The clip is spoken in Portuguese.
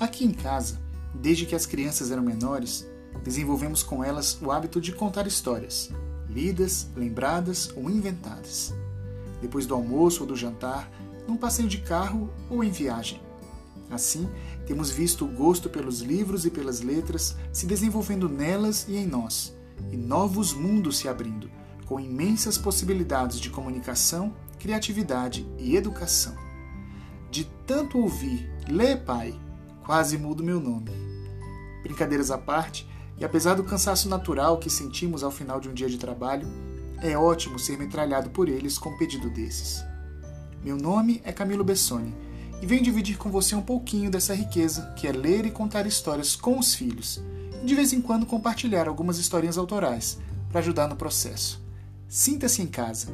Aqui em casa, desde que as crianças eram menores, desenvolvemos com elas o hábito de contar histórias, lidas, lembradas ou inventadas. Depois do almoço ou do jantar, num passeio de carro ou em viagem. Assim, temos visto o gosto pelos livros e pelas letras se desenvolvendo nelas e em nós, e novos mundos se abrindo, com imensas possibilidades de comunicação, criatividade e educação. De tanto ouvir, lê, pai, quase mudo meu nome. Brincadeiras à parte, e apesar do cansaço natural que sentimos ao final de um dia de trabalho, é ótimo ser metralhado por eles com um pedido desses. Meu nome é Camilo Bessoni e venho dividir com você um pouquinho dessa riqueza que é ler e contar histórias com os filhos, e de vez em quando compartilhar algumas historinhas autorais para ajudar no processo. Sinta-se em casa